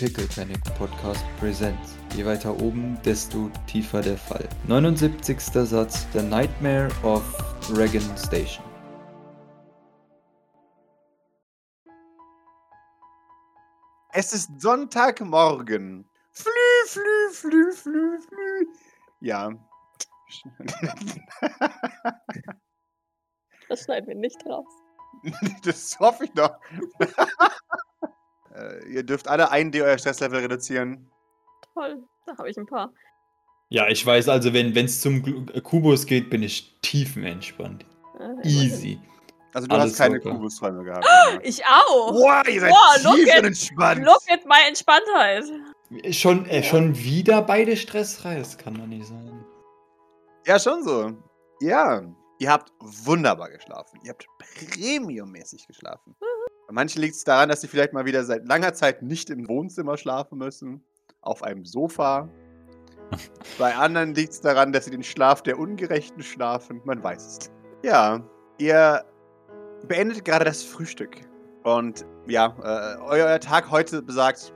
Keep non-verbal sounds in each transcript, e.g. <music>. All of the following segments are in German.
Pickle Panic Podcast Presents. Je weiter oben, desto tiefer der Fall. 79. Satz The Nightmare of Reagan Station. Es ist Sonntagmorgen. Flü, flü, flü, flü, flü. Ja. Das schneiden wir nicht raus. <laughs> das hoffe ich doch. <laughs> äh, ihr dürft alle ein D euer Stresslevel reduzieren. Toll, da habe ich ein paar. Ja, ich weiß also, wenn es zum Gl- äh, Kubus geht, bin ich tiefenentspannt. Äh. Easy. Also du Alles hast keine locker. Kubusträume gehabt. oder? Ich auch. Boah, ihr seid Boah, look tief at- und entspannt. Look at my Entspanntheit. Schon, äh, schon wieder beide stressfrei, das kann doch nicht sein. Ja, schon so. Ja. Ihr habt wunderbar geschlafen. Ihr habt premiummäßig geschlafen. Bei manchen liegt es daran, dass sie vielleicht mal wieder seit langer Zeit nicht im Wohnzimmer schlafen müssen. Auf einem Sofa. <laughs> Bei anderen liegt es daran, dass sie den Schlaf der Ungerechten schlafen. Man weiß es. nicht. Ja, ihr beendet gerade das Frühstück. Und ja, äh, euer Tag heute besagt,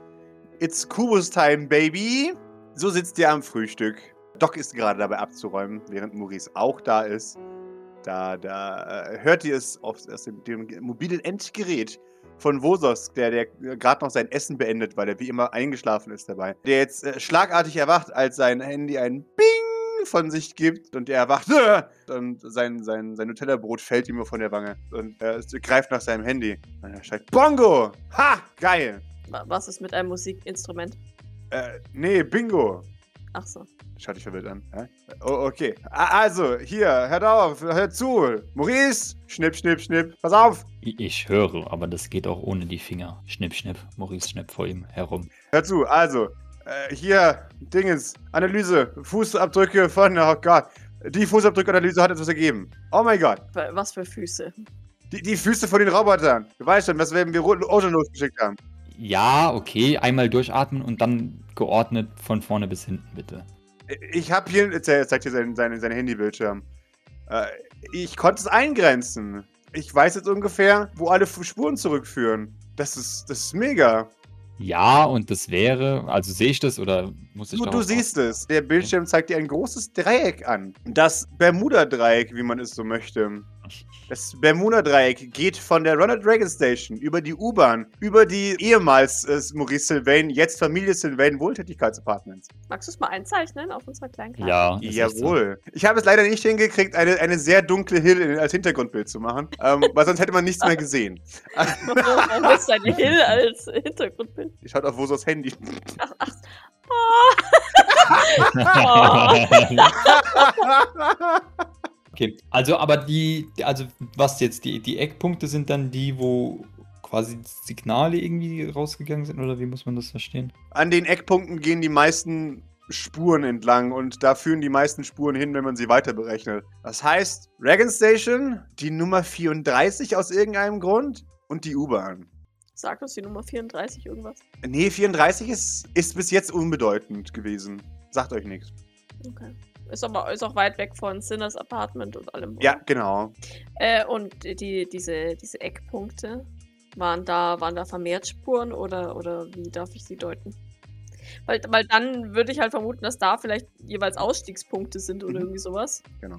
It's Kubus Time, Baby. So sitzt ihr am Frühstück. Doc ist gerade dabei abzuräumen, während Maurice auch da ist. Da, da äh, hört ihr es aus, aus dem, dem mobilen Endgerät von Vosos, der, der gerade noch sein Essen beendet, weil er wie immer eingeschlafen ist dabei. Der jetzt äh, schlagartig erwacht, als sein Handy ein Bing von sich gibt und er erwacht äh, <laughs> und sein, sein, sein Nutella-Brot fällt ihm nur von der Wange und er greift nach seinem Handy. Und er schreit, Bongo! Ha! Geil! Wa- Was ist mit einem Musikinstrument? Äh, nee, Bingo! Ach so. Schaut dich verwirrt an. Oh, okay. A- Also, hier, hört auf, hört zu. Maurice, schnipp, schnipp, schnipp. Pass auf. Ich höre, aber das geht auch ohne die Finger. Schnipp, schnipp. Maurice schnippt vor ihm herum. Hört zu. Also, äh, hier, Dingens, Analyse, Fußabdrücke von, oh Gott. Die Fußabdrückanalyse hat etwas ergeben. Oh mein Gott. Wa- Was für Füße? Die, die Füße von den Robotern. Du weißt schon, was wir wir Ocean losgeschickt haben. Ja, okay. Einmal durchatmen und dann geordnet von vorne bis hinten, bitte. Ich habe hier, er zeigt hier seinen, seinen, seinen Handybildschirm. Äh, ich konnte es eingrenzen. Ich weiß jetzt ungefähr, wo alle Spuren zurückführen. Das ist, das ist mega. Ja, und das wäre, also sehe ich das oder muss ich Du, du siehst es. Der Bildschirm zeigt dir ein großes Dreieck an. Das Bermuda-Dreieck, wie man es so möchte. Das Bermuda-Dreieck geht von der Ronald Reagan Station über die U-Bahn, über die ehemals äh, Maurice Sylvain, jetzt Familie Sylvain Wohltätigkeitsapartments. Magst du es mal einzeichnen auf unserer kleinen Karte? Ja, echt so. Jawohl. Ich habe es leider nicht hingekriegt, eine, eine sehr dunkle Hill in, als Hintergrundbild zu machen, ähm, <laughs> weil sonst hätte man nichts mehr gesehen. <laughs> Warum ist deine Hill als Hintergrundbild? Ich schaut auf Wosos Handy. Ach, ach. <laughs> Okay, also aber die, also was jetzt, die, die Eckpunkte sind dann die, wo quasi Signale irgendwie rausgegangen sind oder wie muss man das verstehen? An den Eckpunkten gehen die meisten Spuren entlang und da führen die meisten Spuren hin, wenn man sie weiter berechnet. Das heißt, Reagan Station, die Nummer 34 aus irgendeinem Grund und die U-Bahn. Sag uns die Nummer 34 irgendwas. Nee, 34 ist, ist bis jetzt unbedeutend gewesen. Sagt euch nichts. Okay. Ist aber ist auch weit weg von Sinners Apartment und allem. Ja, genau. Äh, und die, diese, diese Eckpunkte, waren da, waren da vermehrt Spuren oder, oder wie darf ich sie deuten? Weil, weil dann würde ich halt vermuten, dass da vielleicht jeweils Ausstiegspunkte sind oder Mhm. irgendwie sowas. genau.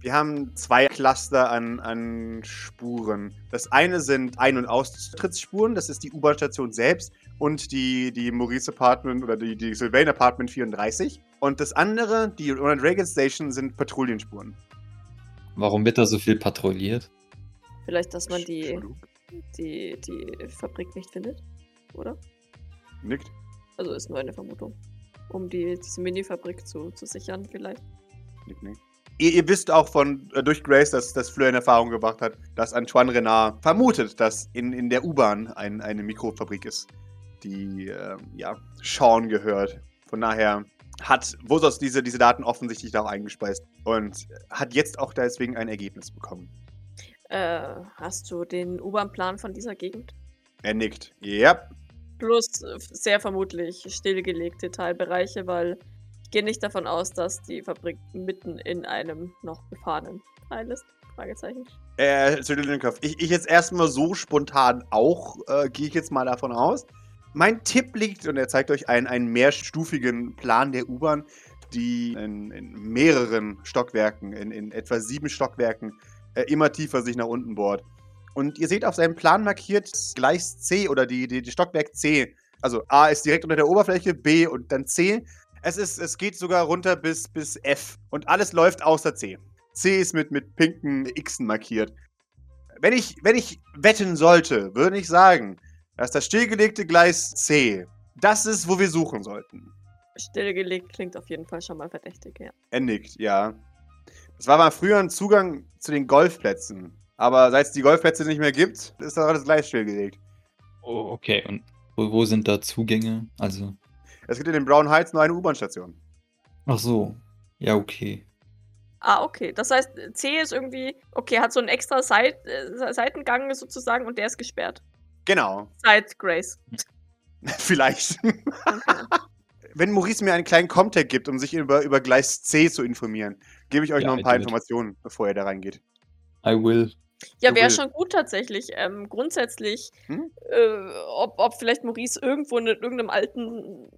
Wir haben zwei Cluster an, an Spuren. Das eine sind Ein- und Austrittsspuren, das ist die U-Bahn-Station selbst und die, die Maurice Apartment oder die, die Sylvain Apartment 34. Und das andere, die Ronald Reagan Station, sind Patrouillenspuren. Warum wird da so viel patrouilliert? Vielleicht, dass man die, die, die Fabrik nicht findet, oder? Nickt. Also ist nur eine Vermutung. Um die, diese Mini-Fabrik zu, zu sichern, vielleicht. Nick, nick. Ihr, ihr wisst auch von äh, durch Grace, dass, dass Fleur in Erfahrung gebracht hat, dass Antoine Renard vermutet, dass in, in der U-Bahn ein, eine Mikrofabrik ist, die ähm, ja, Sean gehört. Von daher hat Vosos diese, diese Daten offensichtlich da auch eingespeist und hat jetzt auch deswegen ein Ergebnis bekommen. Äh, hast du den U-Bahn-Plan von dieser Gegend? Er nickt. Ja, Plus äh, sehr vermutlich stillgelegte Teilbereiche, weil ich gehe nicht davon aus, dass die Fabrik mitten in einem noch befahrenen Teil ist. Fragezeichen. schüttelt den Kopf. Ich, ich jetzt erstmal so spontan auch, äh, gehe ich jetzt mal davon aus. Mein Tipp liegt, und er zeigt euch einen, einen mehrstufigen Plan der U-Bahn, die in, in mehreren Stockwerken, in, in etwa sieben Stockwerken, äh, immer tiefer sich nach unten bohrt. Und ihr seht auf seinem Plan markiert Gleis C oder die, die, die Stockwerk C. Also A ist direkt unter der Oberfläche, B und dann C. Es, ist, es geht sogar runter bis, bis F. Und alles läuft außer C. C ist mit, mit pinken Xen markiert. Wenn ich, wenn ich wetten sollte, würde ich sagen, dass das stillgelegte Gleis C das ist, wo wir suchen sollten. Stillgelegt klingt auf jeden Fall schon mal verdächtig, ja. Er nickt, ja. Das war mal früher ein Zugang zu den Golfplätzen. Aber seit es die Golfplätze nicht mehr gibt, ist das alles gleich stillgelegt. Oh, okay. Und wo, wo sind da Zugänge? Also. Es gibt in den Brown Heights nur eine U-Bahn-Station. Ach so. Ja, okay. Ah, okay. Das heißt, C ist irgendwie, okay, hat so einen extra Seit äh, Seitengang sozusagen und der ist gesperrt. Genau. Seit Grace. <laughs> Vielleicht. Wenn Maurice mir einen kleinen Comtech gibt, um sich über, über Gleis C zu informieren, gebe ich euch Ja, noch ein paar. Informationen, bevor ihr da reingeht. I will. Ja, wäre schon gut tatsächlich. Ähm, grundsätzlich, Hm? äh, ob, ob vielleicht Maurice irgendwo in irgendeinem alten,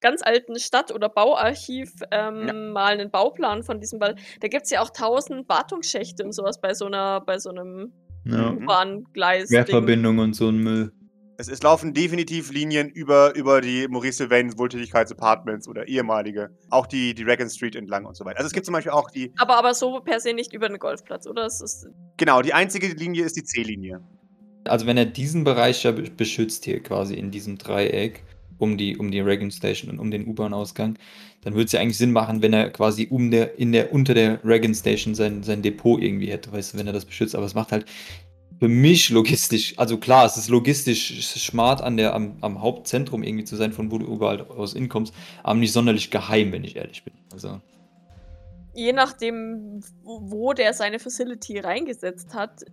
ganz alten Stadt- oder Bauarchiv ähm, Ja. mal einen Bauplan von diesem, weil da gibt es ja auch tausend Wartungsschächte und sowas bei so einer, bei so einem Ja. Mhm. U-Bahn-Gleis. Querverbindung und so ein Müll. Es, es laufen definitiv Linien über, über die Maurice Sylvain Wohltätigkeitsapartments oder ehemalige. Auch die, die Reagan Street entlang und so weiter. Also es gibt zum Beispiel auch die, Aber, aber so per se nicht über den Golfplatz, oder? Es ist, genau, die einzige Linie ist die C-Linie. Also wenn er diesen Bereich ja be- beschützt hier quasi in diesem Dreieck um die, um die Reagan Station und um den U-Bahn-Ausgang, dann würde es ja eigentlich Sinn machen, wenn er quasi um der, in der, unter der Reagan Station sein, sein Depot irgendwie hätte, weißt du, wenn er das beschützt. Aber es macht halt für mich logistisch, also klar, es ist logistisch smart an der, am, am Hauptzentrum irgendwie zu sein, von wo du überall aus inkommst, aber nicht sonderlich geheim, wenn ich ehrlich bin. Also. je nachdem, wo der seine Facility reingesetzt hat,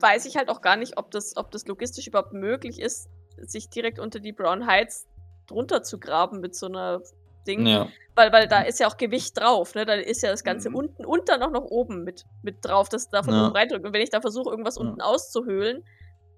weiß ich halt auch gar nicht, ob das, ob das logistisch überhaupt möglich ist, sich direkt unter die Brown Heights drunter zu graben mit so einer Ding. Ja. Weil, weil da ist ja auch Gewicht drauf, ne? Da ist ja das Ganze Mhm. unten und dann auch noch oben mit, mit drauf, das da von Ja. oben reindrückt. Und wenn ich da versuche, irgendwas Ja. unten auszuhöhlen,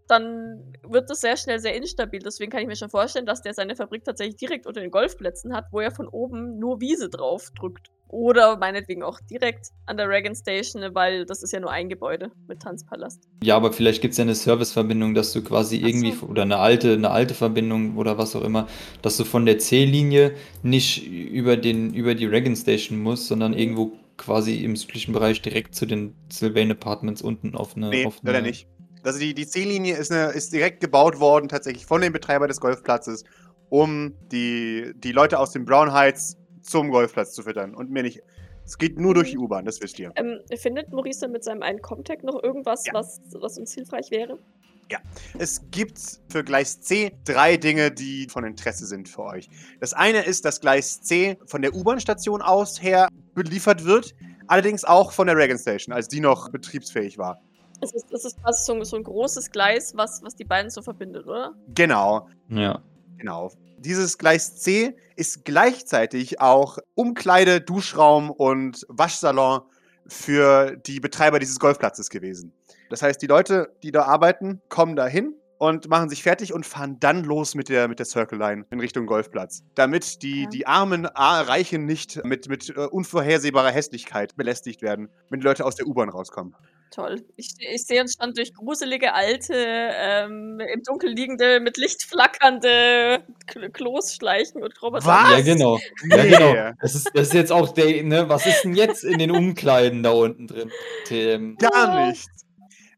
dann wird das sehr schnell sehr instabil. Deswegen kann ich mir schon vorstellen, dass der seine Fabrik tatsächlich direkt unter den Golfplätzen hat, wo er von oben nur Wiese drauf drückt. Oder meinetwegen auch direkt an der Reagan Station, weil das ist ja nur ein Gebäude mit Tanzpalast. Ja, aber vielleicht gibt es ja eine Serviceverbindung, dass du quasi Ach irgendwie, so. oder eine alte, eine alte Verbindung oder was auch immer, dass du von der C-Linie nicht über, den, über die Reagan Station musst, sondern irgendwo quasi im südlichen Bereich direkt zu den Sylvain Apartments unten auf eine. Nee, auf leider eine nicht. Also die, die C-Linie ist, eine, ist direkt gebaut worden, tatsächlich von dem Betreiber des Golfplatzes, um die, die Leute aus den Brown Heights zum Golfplatz zu füttern und mehr nicht. Es geht nur durch die U-Bahn, das wisst ihr. Ähm, findet Maurice dann mit seinem einen Comtech noch irgendwas, Ja. was, was uns hilfreich wäre? Es gibt für Gleis C drei Dinge, die von Interesse sind für euch. Das eine ist, dass Gleis C von der U-Bahn-Station aus her beliefert wird, allerdings auch von der Reagan Station, als die noch betriebsfähig war. Es ist, es ist quasi so, ein- so ein großes Gleis, was, was die beiden so verbindet, oder? Genau, Ja. genau. Dieses Gleis C ist gleichzeitig auch Umkleide, Duschraum und Waschsalon für die Betreiber dieses Golfplatzes gewesen. Das heißt, die Leute, die da arbeiten, kommen da hin und machen sich fertig und fahren dann los mit der, mit der Circle Line in Richtung Golfplatz. Damit die, Ja. die armen Reichen nicht mit, mit äh, unvorhersehbarer Hässlichkeit belästigt werden, wenn die Leute aus der U-Bahn rauskommen. Toll. Ich, ich sehe uns schon durch gruselige, alte, ähm, im Dunkeln liegende, mit Licht flackernde Kl Klos schleichen und Roboter. Was? Ja, genau. Ja, genau. Das ist, das ist jetzt auch der, ne, was ist denn jetzt in den Umkleiden da unten drin? Tim. Gar nicht.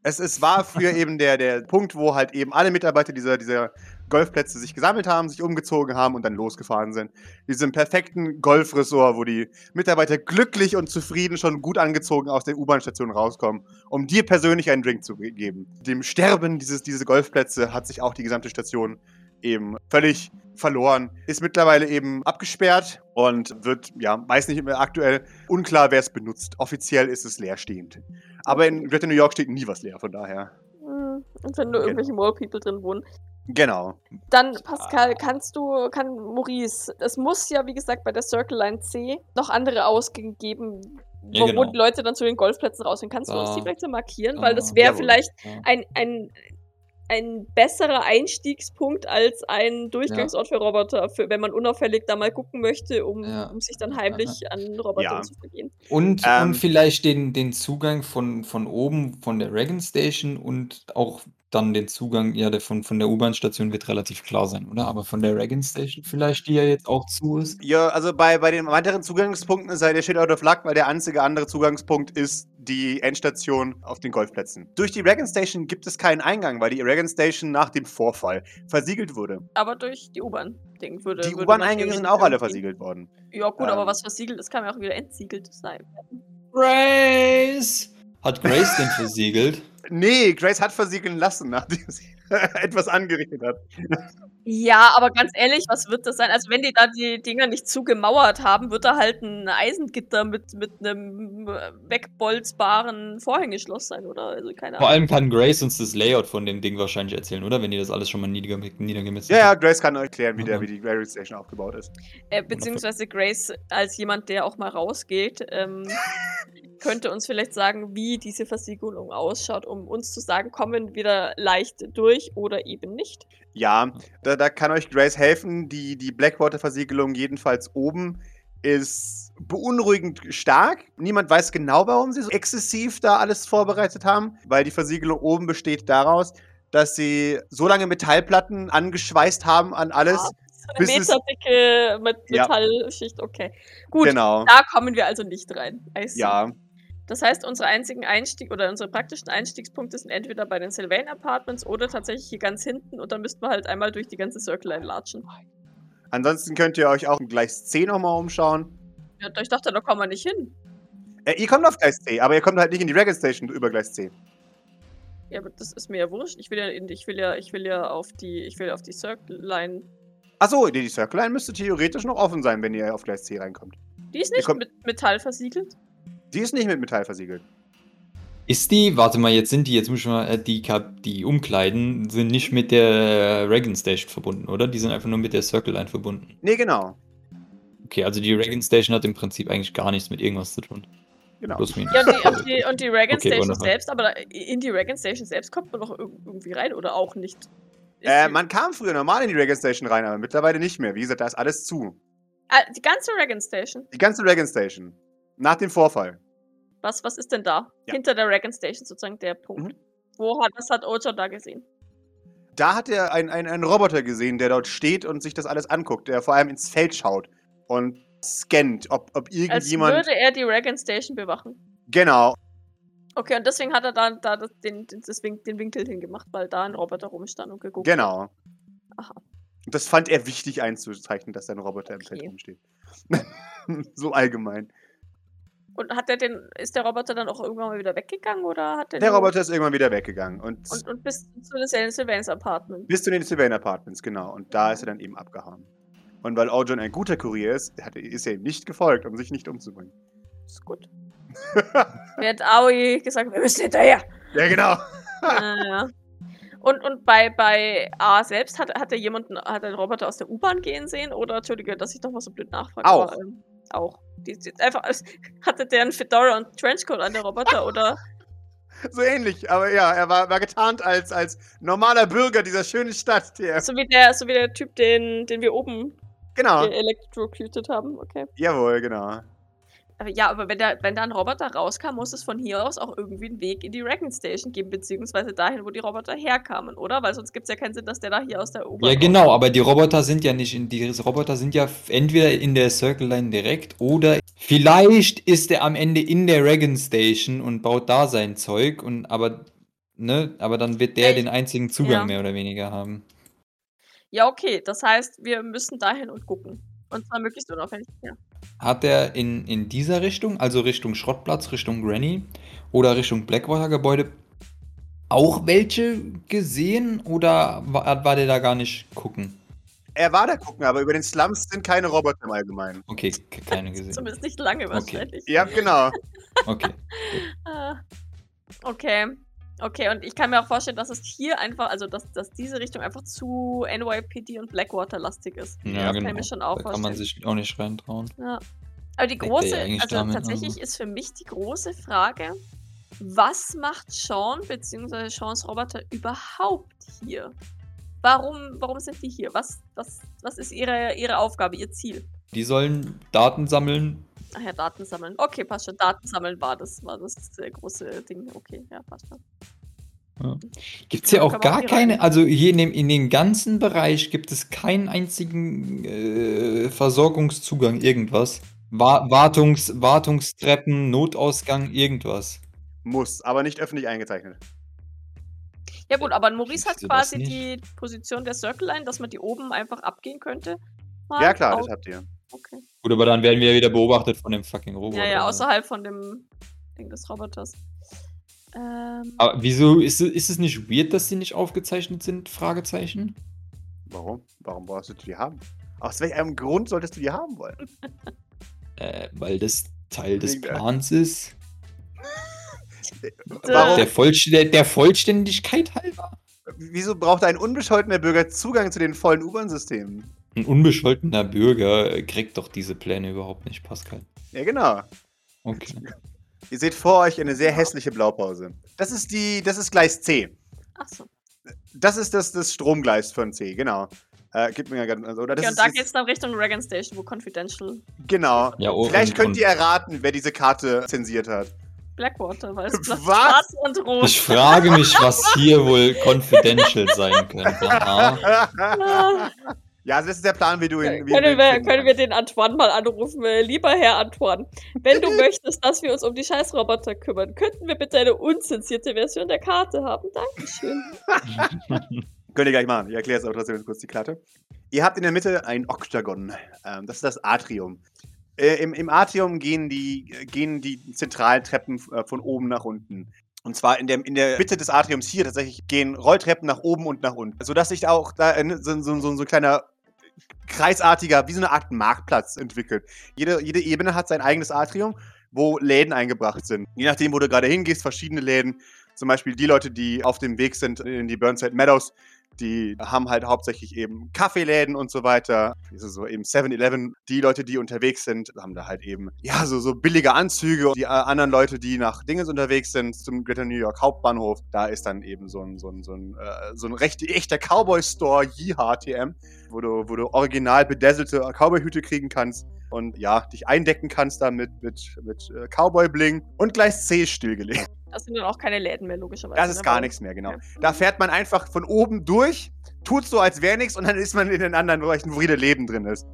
Es, es war früher eben der, der Punkt, wo halt eben alle Mitarbeiter dieser, dieser Golfplätze sich gesammelt haben, sich umgezogen haben und dann losgefahren sind. Diesem perfekten Golfresort, wo die Mitarbeiter glücklich und zufrieden schon gut angezogen aus der U-Bahn-Station rauskommen, um dir persönlich einen Drink zu ge- geben. Dem Sterben dieses, diese Golfplätze hat sich auch die gesamte Station eben völlig verloren. Ist mittlerweile eben abgesperrt und wird, ja, weiß nicht mehr aktuell, unklar, wer es benutzt. Offiziell ist es leerstehend. Aber in Greater New York steht nie was leer, von daher. Hm, Und wenn nur irgendwelche Mole People drin wohnen. Genau. Dann, Pascal, kannst du, kann Maurice, es muss ja, wie gesagt, bei der Circle Line C noch andere Ausgänge geben, Ja, wo, genau. die Leute dann zu den Golfplätzen rausgehen. Kannst du uns Da- die vielleicht so markieren? da- Weil das wäre vielleicht Ja. ein, ein ein besserer Einstiegspunkt als ein Durchgangsort für Roboter, für, wenn man unauffällig da mal gucken möchte, um, Ja. um sich dann heimlich an Robotern Ja. zu vergehen. Und, Ähm. und vielleicht den, den Zugang von, von oben von der Reagan Station und auch dann den Zugang, ja, der von, von der U-Bahn-Station wird relativ klar sein, oder? Aber von der Reagan Station vielleicht, die ja jetzt auch zu ist. Ja, also bei, bei den weiteren Zugangspunkten ist ja der Shit out of luck, weil der einzige andere Zugangspunkt ist die Endstation auf den Golfplätzen. Durch die Reagan Station gibt es keinen Eingang, weil die Reagan Station nach dem Vorfall versiegelt wurde. Aber durch die U-Bahn-Ding würde. Die U-Bahn-Eingänge sind auch alle versiegelt worden. Ja, gut, aber Ähm. was versiegelt ist, kann ja auch wieder entsiegelt sein. Grace! Hat Grace denn versiegelt? Nee, Grace hat versiegeln lassen, nachdem sie <laughs> etwas angerichtet hat. Ja, aber ganz ehrlich, was wird das sein? Also, wenn die da die Dinger nicht zugemauert haben, wird da halt ein Eisengitter mit, mit einem wegbolzbaren Vorhängeschloss sein, oder? Also, keine Vor Ahnung. allem kann Grace uns das Layout von dem Ding wahrscheinlich erzählen, oder? Wenn die das alles schon mal nieder, niedergemessen Ja, ja. Grace kann euch erklären, wie, der, Okay. wie die Reagan Station aufgebaut ist. Äh, beziehungsweise Grace, als jemand, der auch mal rausgeht, ähm, <laughs> könnte uns vielleicht sagen, wie diese Versiegelung ausschaut, um uns zu sagen, kommen wir wieder leicht durch oder eben nicht. Ja, da, da kann euch Grace helfen. Die, die Blackwater-Versiegelung, jedenfalls oben, ist beunruhigend stark. Niemand weiß genau, warum sie so exzessiv da alles vorbereitet haben, weil die Versiegelung oben besteht daraus, dass sie so lange Metallplatten angeschweißt haben an alles. Ah, so eine meterdicke Met Ja. Metallschicht, okay. Gut, Genau. da kommen wir also nicht rein. Ja, Das heißt, unsere einzigen Einstieg oder unsere praktischen Einstiegspunkte sind entweder bei den Sylvain Apartments oder tatsächlich hier ganz hinten und dann müssten wir halt einmal durch die ganze Circle Line latschen. ansonsten könnt ihr euch auch im Gleis C nochmal umschauen. Ja, ich dachte, da kommen wir nicht hin. Äh, ihr kommt auf Gleis C, aber ihr kommt halt nicht in die Reagan Station über Gleis C. Ja, aber das ist mir ja wurscht. Ich will ja, in, ich will ja, ich will ja auf die, ich will auf die Circle Line. Achso, die, Circle Line müsste theoretisch noch offen sein, wenn ihr auf Gleis C reinkommt. Die ist nicht mit Metall versiegelt. Die ist nicht mit Metall versiegelt. Ist die, warte mal, jetzt sind die, jetzt muss ich mal, äh, die, die Umkleiden sind nicht mit der Reagan Station verbunden, oder? Die sind einfach nur mit der Circle Line verbunden. Nee, genau. Okay, also die Reagan Station hat im Prinzip eigentlich gar nichts mit irgendwas zu tun. genau. Plus minus. Ja, und die, und die, und die Reagan Okay, Station selbst, aber in die Reagan Station selbst kommt man doch irg- irgendwie rein oder auch nicht. Äh, man kam früher normal in die Reagan Station rein, aber mittlerweile nicht mehr. Wie gesagt, da ist alles zu. ah, die ganze Reagan Station. Die ganze Reagan Station. Nach dem Vorfall. Was, was ist denn da? Ja. Hinter der Reagan Station sozusagen der Punkt. Mhm. Wo hat, was hat Ocho da gesehen? Da hat er einen, einen, einen Roboter gesehen, der dort steht und sich das alles anguckt, der vor allem ins Feld schaut und scannt, ob, ob Als irgendjemand. würde er die Reagan Station bewachen. Genau. Okay, und deswegen hat er da, da das, den, den, den Winkel hingemacht, weil da ein Roboter rumstand und geguckt hat. Genau. Aha. Und das fand er wichtig einzuzeichnen, dass da ein Roboter im Feld Okay. rumsteht. <laughs> so allgemein. Und hat der den, ist der Roboter dann auch irgendwann mal wieder weggegangen oder hat der Der Roboter ist irgendwann wieder weggegangen. Und, und, und bis zu den Sylvains Apartment. bis zu den Sylvain Apartments, genau. Und da ist er dann eben abgehauen. Und weil Ojon ein guter Kurier ist, hat, er- ist er ihm nicht gefolgt, um sich nicht umzubringen. Ist gut. <laughs> Während Aoi gesagt, hat, wir müssen hinterher. ja, genau. ja, ja. Und, und bei, bei A selbst hat, hat er jemanden, hat er einen Roboter aus der U-Bahn gehen sehen? Oder, Entschuldige, dass ich noch mal so blöd nachfrage. Auch. Aber, ähm, auch. Die, die, einfach, <laughs> hatte der einen Fedora und Trenchcoat an der Roboter? oder? <laughs> So ähnlich, aber ja, er war, war getarnt als, als normaler Bürger dieser schönen Stadt. Der, So wie der, so wie der Typ, den, den wir oben genau, electrocuted haben, okay. jawohl, genau. Ja, aber wenn, der, wenn da ein Roboter rauskam, muss es von hier aus auch irgendwie einen Weg in die Reagan Station geben, beziehungsweise dahin, wo die Roboter herkamen, oder? Weil sonst gibt es ja keinen Sinn, dass der da hier aus der U-Bahn Ja, genau, aber die Roboter sind ja nicht in, die Roboter sind ja entweder in der Circle Line direkt oder vielleicht ist er am Ende in der Reagan Station und baut da sein Zeug und aber, ne, aber dann wird der ich- den einzigen Zugang ja. mehr oder weniger haben. Ja, okay. Das heißt, wir müssen dahin und gucken. Und zwar möglichst unauffällig. Ja. Hat er in, in dieser Richtung, also Richtung Schrottplatz, Richtung Granny oder Richtung Blackwater-Gebäude, auch welche gesehen oder war, war der da gar nicht gucken? Er war da gucken, aber über den Slums sind keine Roboter im Allgemeinen. Okay, ke- keine gesehen. <laughs> Zumindest nicht lange wahrscheinlich. Ja, genau. Okay. <laughs> Ah, okay. Okay, und ich kann mir auch vorstellen, dass es hier einfach, also dass, dass diese Richtung einfach zu NYPD und Blackwater-lastig ist. Ja, das kann genau. ich mir schon auch Da kann vorstellen. man sich auch nicht reintrauen. Ja. Aber die große, also tatsächlich aber- ist für mich die große Frage, Was macht Sean bzw. Seans Roboter überhaupt hier? Warum, warum sind die hier? Was, was, was ist ihre, ihre Aufgabe, ihr Ziel? Die sollen Daten sammeln. Ach ja, Daten sammeln. Okay, passt schon. Daten sammeln war das, war das äh, große Ding. Okay, ja, passt schon. Gibt es ja Ja, auch gar auch keine, rein. also hier in dem, in dem ganzen Bereich gibt es keinen einzigen äh, Versorgungszugang, irgendwas. Wa Wartungs Wartungstreppen, Notausgang, irgendwas. Muss, aber nicht öffentlich eingezeichnet. Ja gut, aber Maurice hat quasi die Position der Circle Line, dass man die oben einfach abgehen könnte. Ja, Mal klar, au- das habt ihr. Okay. Gut, aber dann werden wir wieder beobachtet von dem fucking Roboter. Ja, ja, außerhalb von dem Ding des Roboters. Ähm, Aber wieso ist, es- ist es nicht weird, dass sie nicht aufgezeichnet sind? Fragezeichen. Warum? Warum brauchst du die haben? Aus welchem Grund solltest du die haben wollen? <laughs> Äh, weil das Teil des Plans ist. <laughs> Warum? Der, Vollst der, der Vollständigkeit halber. Wieso braucht ein unbescholtener Bürger Zugang zu den vollen U-Bahn-Systemen? Ein unbescholtener Bürger kriegt doch diese Pläne überhaupt nicht, Pascal. Ja, genau. Okay. <laughs> Ihr seht vor euch eine sehr hässliche Blaupause. Das ist die, das ist Gleis C. achso. Das ist das, das Stromgleis von C, genau. Äh, gib mir ja ganz, also, oder das Okay, und ist da jetzt- geht's dann Richtung Reagan Station, wo Confidential Genau. Ja, oh, Vielleicht und- könnt ihr erraten, wer diese Karte zensiert hat. Blackwater, weil es <laughs> Was? schwarz und rot. Ich frage mich, was hier wohl confidential sein könnte. <laughs> Ja, also das ist der Plan, wie du ihn. Wie können, wir, können wir den Antoine mal anrufen? Äh, Lieber Herr Antoine, wenn du <laughs> möchtest, dass wir uns um die Scheißroboter kümmern, könnten wir bitte eine unzensierte Version der Karte haben? Dankeschön. <laughs> Könnt ihr gleich machen. Ich erkläre es auch trotzdem kurz die Karte. Ihr habt in der Mitte ein Oktagon. Ähm, das ist das Atrium. Äh, im, Im Atrium gehen die, gehen die Zentraltreppen äh, von oben nach unten. Und zwar in der, in der Mitte des Atriums hier tatsächlich gehen Rolltreppen nach oben und nach unten. Sodass sich auch da so, so, so, so ein kleiner kreisartiger, wie so eine Art Marktplatz entwickelt. Jede, jede Ebene hat sein eigenes Atrium, wo Läden eingebracht sind. Je nachdem, wo du gerade hingehst, verschiedene Läden. Zum Beispiel die Leute, die auf dem Weg sind in die Burnside Meadows, die haben halt hauptsächlich eben Kaffeeläden und so weiter. So eben 7-Eleven. Die Leute, die unterwegs sind, haben da halt eben, ja, so, so billige Anzüge. Die äh, anderen Leute, die nach Dinges unterwegs sind, zum Greater New York Hauptbahnhof, da ist dann eben so ein, so ein, so ein, äh, so ein recht, echter Cowboy-Store, JHTM, wo du, wo du original bedesselte Cowboy-Hüte kriegen kannst und ja, dich eindecken kannst dann mit, mit, mit äh, Cowboy-Bling und gleich C stillgelegt. Das sind dann auch keine Läden mehr, logischerweise. Das ist ne, gar nichts mehr, genau. Ja. Da fährt man einfach von oben durch, tut so, als wäre nichts und dann ist man in den anderen Bereichen, wo wieder Leben drin ist.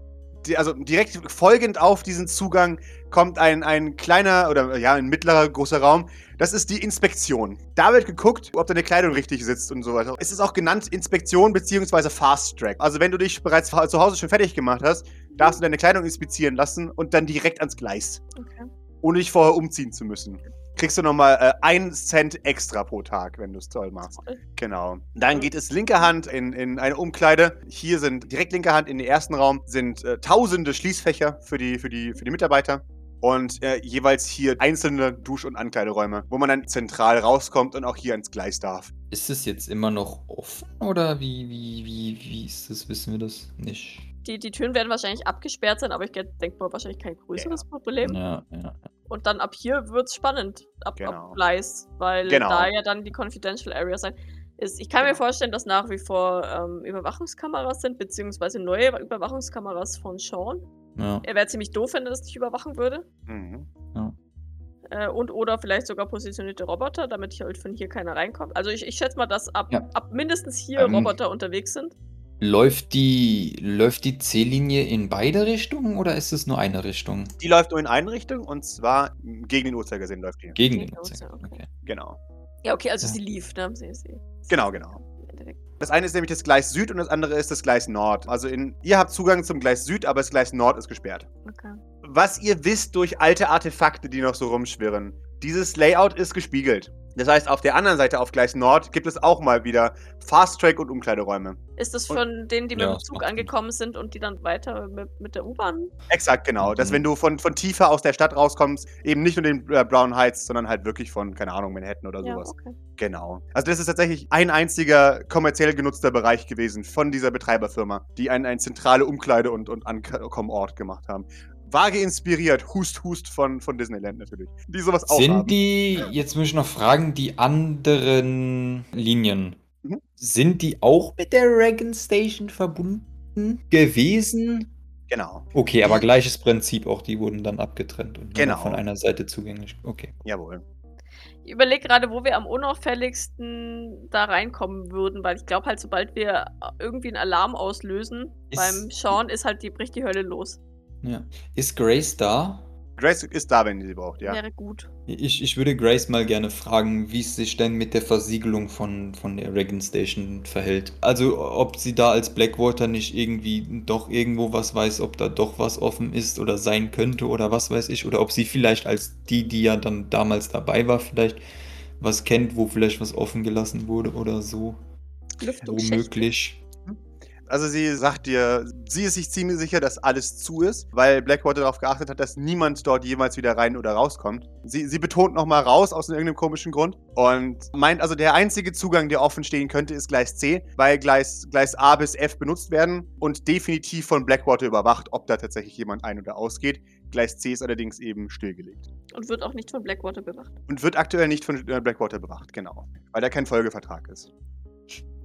Die, also direkt folgend auf diesen Zugang kommt ein, ein kleiner oder ja, ein mittlerer großer Raum. Das ist die Inspektion. Da wird geguckt, ob deine Kleidung richtig sitzt und so weiter. Es ist auch genannt Inspektion bzw. Fast Track. Also wenn du dich bereits zu Hause schon fertig gemacht hast, darfst du deine Kleidung inspizieren lassen und dann direkt ans Gleis, Okay. ohne dich vorher umziehen zu müssen. Kriegst du nochmal äh, einen Cent extra pro Tag, wenn du es toll machst. Toll. Genau. Dann geht es linke Hand in, in eine Umkleide. Hier sind direkt linke Hand in den ersten Raum sind äh, tausende Schließfächer für die, für die, für die Mitarbeiter. Und äh, jeweils hier einzelne Dusch- und Ankleideräume, wo man dann zentral rauskommt und auch hier ans Gleis darf. Ist es jetzt immer noch offen oder wie, wie, wie, wie ist das? Wissen wir das nicht? Die, die Türen werden wahrscheinlich abgesperrt sein, aber ich denke mal wahrscheinlich kein größeres Problem. Ja, ja. Und dann ab hier wird's spannend. Ab, Genau. ab Gleis, weil Genau. da ja dann die Confidential Area sein ist. Ich kann mir Genau. vorstellen, dass nach wie vor ähm, Überwachungskameras sind, beziehungsweise neue Überwachungskameras von Sean. ja. Er wäre ziemlich doof, wenn er das nicht überwachen würde. Mhm. Äh, und oder vielleicht sogar positionierte Roboter, damit halt von hier keiner reinkommt. Also ich, ich schätze mal, dass ab, Ja. ab mindestens hier Ähm, Roboter unterwegs sind. Läuft die, läuft die C-Linie in beide Richtungen oder ist es nur eine Richtung? Die läuft nur in eine Richtung und zwar gegen den Uhrzeigersinn läuft die. Gegen Gegen den uns, Uhrzeiger. ja, okay. Okay. Genau. Ja, okay, also Ja. sie lief, ne? Sie, sie, Genau, genau. Das eine ist nämlich das Gleis Süd und das andere ist das Gleis Nord. Also in, ihr habt Zugang zum Gleis Süd, aber das Gleis Nord ist gesperrt. Okay. Was ihr wisst durch alte Artefakte, die noch so rumschwirren, dieses Layout ist gespiegelt. Das heißt, auf der anderen Seite, auf Gleis Nord, gibt es auch mal wieder Fast Track und Umkleideräume. Ist das Und- von denen, die mit Ja, dem Zug macht Sinn. angekommen sind und die dann weiter mit, mit der U-Bahn? Exakt, genau. Dass Mhm. wenn du von, von tiefer aus der Stadt rauskommst, eben nicht nur den äh, Brown Heights, sondern halt wirklich von, keine Ahnung, Manhattan oder Ja, sowas. okay. Genau. Also das ist tatsächlich ein einziger kommerziell genutzter Bereich gewesen von dieser Betreiberfirma, die einen, einen zentrale Umkleide- und, und Ankommenort gemacht haben. Vage inspiriert, Hust Hust von, von Disneyland natürlich. Die sowas auch Sind haben. die, jetzt muss ich noch fragen, die anderen Linien, Mhm. sind die auch mit der Reagan Station verbunden gewesen? Genau, Okay, aber gleiches Prinzip, auch die wurden dann abgetrennt und Genau. von einer Seite zugänglich. Okay. jawohl. Ich überlege gerade, wo wir am unauffälligsten da reinkommen würden, weil ich glaube halt, sobald wir irgendwie einen Alarm auslösen, Ist- beim Sean ist halt die, bricht die Hölle los. Ja. Ist Grace da? Grace ist da, wenn ihr sie braucht, ja. Wäre gut. Ich, ich würde Grace mal gerne fragen, wie es sich denn mit der Versiegelung von, von der Reagan Station verhält. Also, ob sie da als Blackwater nicht irgendwie doch irgendwo was weiß, ob da doch was offen ist oder sein könnte oder was weiß ich. Oder ob sie vielleicht als die, die ja dann damals dabei war, vielleicht was kennt, wo vielleicht was offen gelassen wurde oder so. Womöglich. Also sie sagt dir, sie ist sich ziemlich sicher, dass alles zu ist, weil Blackwater darauf geachtet hat, dass niemand dort jemals wieder rein oder rauskommt. Sie, sie betont nochmal raus aus irgendeinem komischen Grund und meint also, der einzige Zugang, der offen stehen könnte, ist Gleis C, weil Gleis, Gleis A bis F benutzt werden und definitiv von Blackwater überwacht, ob da tatsächlich jemand ein- oder ausgeht. Gleis C ist allerdings eben stillgelegt. Und wird auch nicht von Blackwater bewacht. Und wird aktuell nicht von äh, Blackwater bewacht, genau. Weil da kein Folgevertrag ist.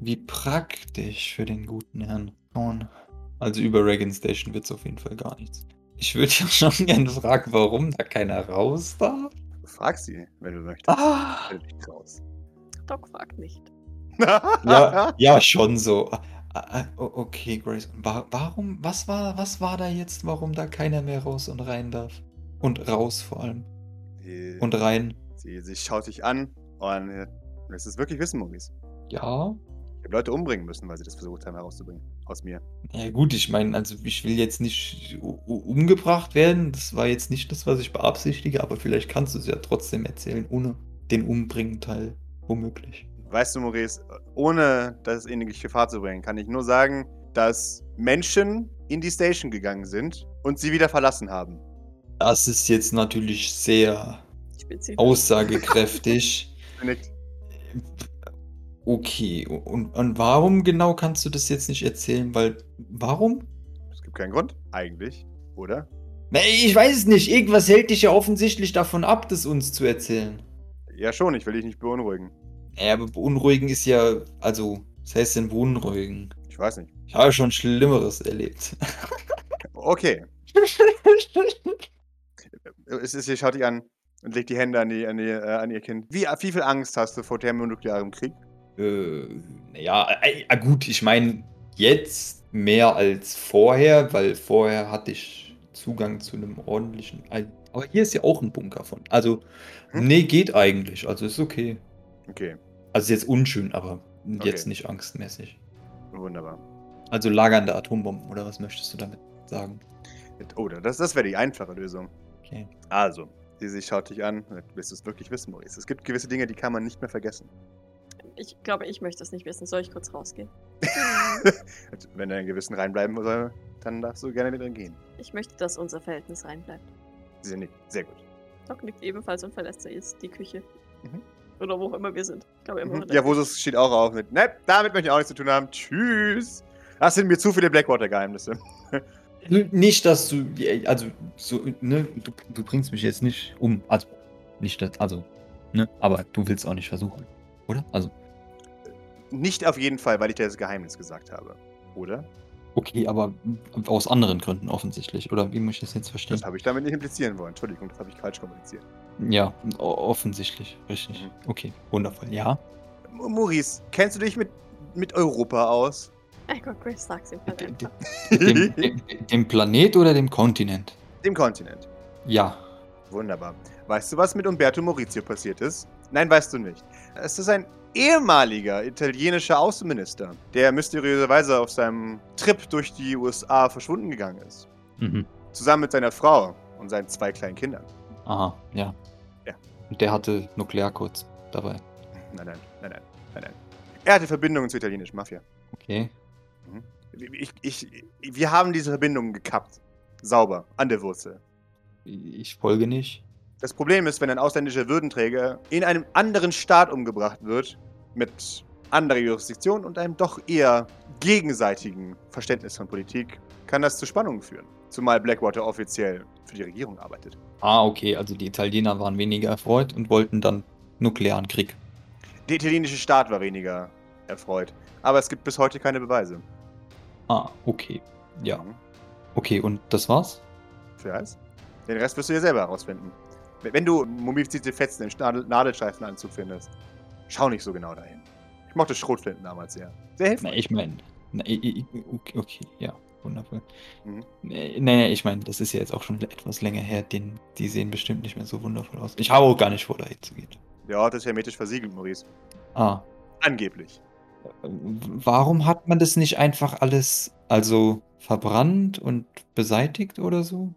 Wie praktisch für den guten Herrn. Sean. Also über Reagan Station wird es auf jeden Fall gar nichts. Ich würde ja <laughs> schon gerne fragen, warum da keiner raus darf. Frag sie, wenn du möchtest. Ah, dich raus. Doc fragt nicht. <laughs> ja, ja, schon so. Ah, ah, o- Okay, Grace. Wa- Warum, was war, was war da jetzt, warum da keiner mehr raus und rein darf? Und raus vor allem. Sie- Und rein. Sie, sie schaut dich an und äh, willst du es wirklich wissen, Maurice? Ja. Habe Leute umbringen müssen, weil sie das versucht haben herauszubringen. Aus mir. Ja gut, ich meine, also ich will jetzt nicht umgebracht werden. Das war jetzt nicht das, was ich beabsichtige, aber vielleicht kannst du es ja trotzdem erzählen, ohne den Umbringen-Teil. Womöglich. Weißt du, Maurice, ohne das in die Gefahr zu bringen, kann ich nur sagen, dass Menschen in die Station gegangen sind und sie wieder verlassen haben. Das ist jetzt natürlich sehr Spezifisch. aussagekräftig. <laughs> Okay, und, und warum genau kannst du das jetzt nicht erzählen? Weil, warum? Es gibt keinen Grund, eigentlich, oder? Ich weiß es nicht. Irgendwas hält dich ja offensichtlich davon ab, das uns zu erzählen. Ja, schon, ich will dich nicht beunruhigen. Ja, aber beunruhigen ist ja, also, was heißt denn beunruhigen? Ich weiß nicht. Ich habe schon Schlimmeres erlebt. <laughs> Okay. <laughs> Es ist, sie schaut dich an und legt die Hände an, die, an, die, äh, an ihr Kind. Wie, wie viel Angst hast du vor thermonuklearem Krieg? Äh, naja, äh, äh, gut, ich meine, jetzt mehr als vorher, weil vorher hatte ich Zugang zu einem ordentlichen. Aber hier ist ja auch ein Bunker von. Also, Hm? nee, geht eigentlich. Also ist okay. Okay, Also ist jetzt unschön, aber jetzt Okay. nicht angstmäßig. wunderbar. Also lagernde Atombomben, oder was möchtest du damit sagen? Oh, das, das wäre die einfache Lösung. Okay. Also, sie schaut dich an. Willst du es wirklich wissen, Maurice? Es gibt gewisse Dinge, die kann man nicht mehr vergessen. Ich glaube, ich möchte es nicht wissen. Soll ich kurz rausgehen? <laughs> Wenn er in Gewissen reinbleiben soll, dann darfst du gerne drin gehen. Ich möchte, dass unser Verhältnis reinbleibt. Sie nickt. Sehr gut. Doc nickt ebenfalls und verlässt er jetzt die Küche. Mhm. Oder wo auch immer wir sind. Ich glaube immer Mhm. Ja, Vosus steht auch auf mit, ne, damit möchte ich auch nichts zu tun haben. Tschüss. Das sind mir zu viele Blackwater-Geheimnisse. <laughs> Nicht, dass du, also, so, ne, du, du bringst mich jetzt nicht um. Also, nicht, das- also, ne, aber du willst auch nicht versuchen, oder? Also, Nicht auf jeden Fall, weil ich dir das Geheimnis gesagt habe. Oder? okay, aber aus anderen Gründen offensichtlich, oder wie muss ich das jetzt verstehen? Das habe ich damit nicht implizieren wollen. Entschuldigung, das habe ich falsch kommuniziert. Ja, offensichtlich, richtig. Mhm. Okay, wundervoll, ja. M- Maurice, kennst du dich mit, mit Europa aus? Mein Gott, Grace, sag's ihm halt einfach. dem, dem, dem Planet oder dem Kontinent? Dem Kontinent. Ja. Wunderbar. Weißt du, was mit Umberto Maurizio passiert ist? Nein, weißt du nicht. Es ist ein ehemaliger italienischer Außenminister, der mysteriöserweise auf seinem Trip durch die USA verschwunden gegangen ist. Mhm. Zusammen mit seiner Frau und seinen zwei kleinen Kindern. Aha, ja. Ja. Und der hatte Nuklearcodes dabei. Nein, nein, nein, nein, nein, nein. Er hatte Verbindungen zur italienischen Mafia. Okay. Ich, ich, wir haben diese Verbindungen gekappt. Sauber, an der Wurzel. Ich folge nicht. Das Problem ist, wenn ein ausländischer Würdenträger in einem anderen Staat umgebracht wird, mit anderer Jurisdiktion und einem doch eher gegenseitigen Verständnis von Politik, kann das zu Spannungen führen. Zumal Blackwater offiziell für die Regierung arbeitet. Ah, okay, also die Italiener waren weniger erfreut und wollten dann nuklearen Krieg. Der italienische Staat war weniger erfreut. Aber es gibt bis heute keine Beweise. Ah, okay. Ja. Mhm. Okay, und das war's? Für was? Den Rest wirst du dir selber herausfinden. Wenn du mumifizierte Fetzen im Nadel Nadelstreifenanzug findest, schau nicht so genau dahin. Ich mochte Schrotflinten damals sehr. Sehr Na, hilfreich. ich meine. Okay, ja, wundervoll. Mhm. Nee, nee, ich meine, das ist ja jetzt auch schon etwas länger her. Den, die sehen bestimmt nicht mehr so wundervoll aus. Ich habe auch gar nicht vor, dahin zu gehen. Der Ort ist hermetisch versiegelt, Maurice. Ah, Angeblich. warum hat man das nicht einfach alles, also verbrannt und beseitigt oder so?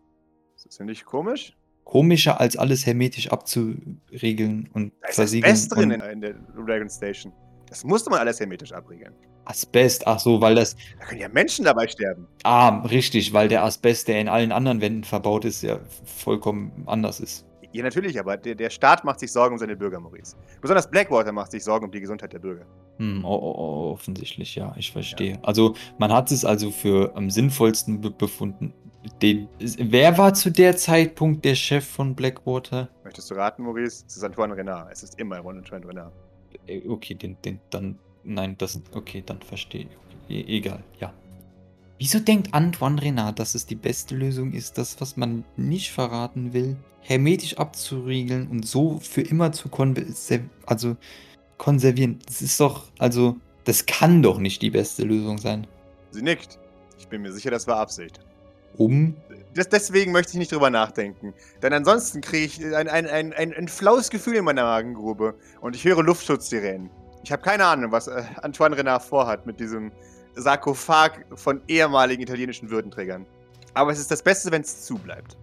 Ist das nicht komisch? Komischer als alles hermetisch abzuriegeln und Da ist versiegeln. Asbest drin und in, der Dragon Station. Das musste man alles hermetisch abriegeln. Asbest, ach so, weil das. Da können ja Menschen dabei sterben. Ah, richtig, weil der Asbest, der in allen anderen Wänden verbaut ist, ja vollkommen anders ist. Ja, natürlich, aber der, der Staat macht sich Sorgen um seine Bürger, Maurice. Besonders Blackwater macht sich Sorgen um die Gesundheit der Bürger. Hm, oh, oh, oh, offensichtlich, ja, ich verstehe. Also, man hat es also für am sinnvollsten be befunden. Den, wer war zu der Zeitpunkt der Chef von Blackwater? Möchtest du raten, Maurice? Es ist Antoine Renard. Es ist immer Antoine Renard. Äh, Okay, den, den, dann, nein, das, okay, dann verstehe ich. E egal, ja. Wieso denkt Antoine Renard, dass es die beste Lösung ist, das, was man nicht verraten will, hermetisch abzuriegeln und so für immer zu konservieren? Also, konservieren. Das ist doch, also, das kann doch nicht die beste Lösung sein. Sie nickt. Ich bin mir sicher, das war Absicht. Um? Das, deswegen möchte ich nicht drüber nachdenken. Denn ansonsten kriege ich ein, ein, ein, ein, ein flaues Gefühl in meiner Magengrube. Und ich höre Luftschutzsirenen. Ich habe keine Ahnung, was äh, Antoine Renard vorhat mit diesem Sarkophag von ehemaligen italienischen Würdenträgern. Aber es ist das Beste, wenn es zubleibt.